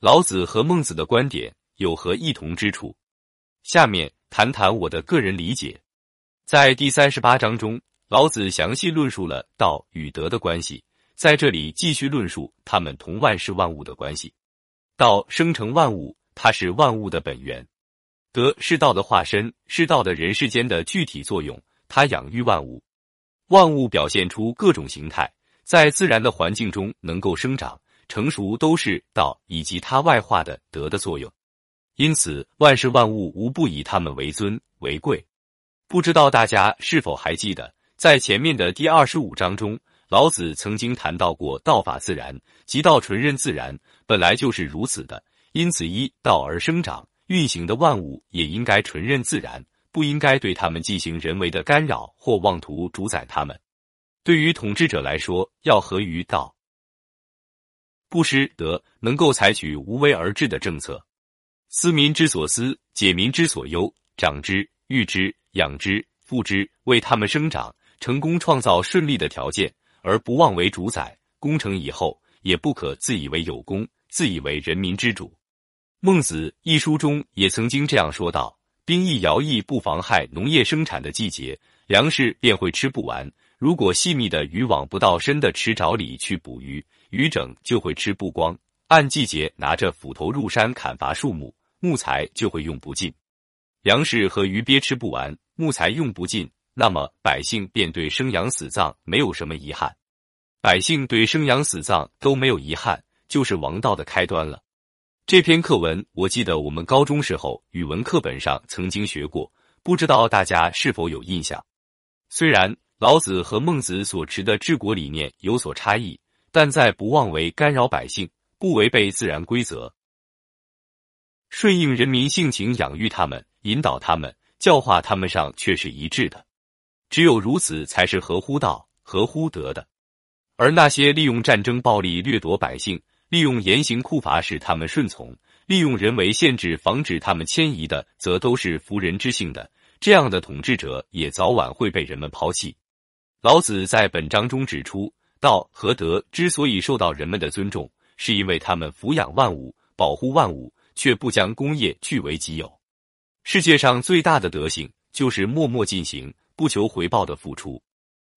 老子和孟子的观点有何异同之处？下面谈谈我的个人理解。在第三十八章中，老子详细论述了道与德的关系，在这里继续论述他们同万事万物的关系。道生成万物，它是万物的本源；德是道的化身，是道的人世间的具体作用，它养育万物。万物表现出各种形态，在自然的环境中能够生长。成熟都是道以及它外化的德的作用，因此万事万物无不以他们为尊为贵。不知道大家是否还记得，在前面的第二十五章中，老子曾经谈到过“道法自然，即道纯任自然”，本来就是如此的。因此，依道而生长运行的万物也应该纯任自然，不应该对他们进行人为的干扰或妄图主宰他们。对于统治者来说，要合于道。不失德，能够采取无为而治的政策，思民之所思，解民之所忧，长之、育之、养之、复之，为他们生长、成功创造顺利的条件，而不妄为主宰。功成以后，也不可自以为有功，自以为人民之主。孟子一书中也曾经这样说道：“兵役徭役不妨害农业生产的季节，粮食便会吃不完。如果细密的渔网不到深的池沼里去捕鱼。”鱼整就会吃不光，按季节拿着斧头入山砍伐树木，木材就会用不尽，粮食和鱼鳖吃不完，木材用不尽，那么百姓便对生养死葬没有什么遗憾。百姓对生养死葬都没有遗憾，就是王道的开端了。这篇课文我记得我们高中时候语文课本上曾经学过，不知道大家是否有印象？虽然老子和孟子所持的治国理念有所差异。但在不妄为干扰百姓、不违背自然规则、顺应人民性情养育他们、引导他们、教化他们上，却是一致的。只有如此，才是合乎道、合乎德的。而那些利用战争暴力掠夺百姓、利用严刑酷法使他们顺从、利用人为限制防止他们迁移的，则都是服人之性的。这样的统治者也早晚会被人们抛弃。老子在本章中指出。道和德之所以受到人们的尊重，是因为他们抚养万物、保护万物，却不将功业据为己有。世界上最大的德行，就是默默进行、不求回报的付出。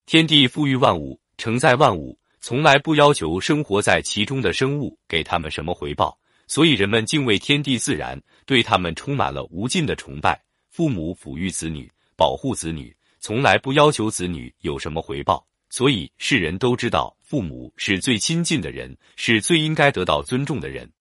天地赋予万物，承载万物，从来不要求生活在其中的生物给他们什么回报，所以人们敬畏天地自然，对他们充满了无尽的崇拜。父母抚育子女、保护子女，从来不要求子女有什么回报。所以世人都知道，父母是最亲近的人，是最应该得到尊重的人。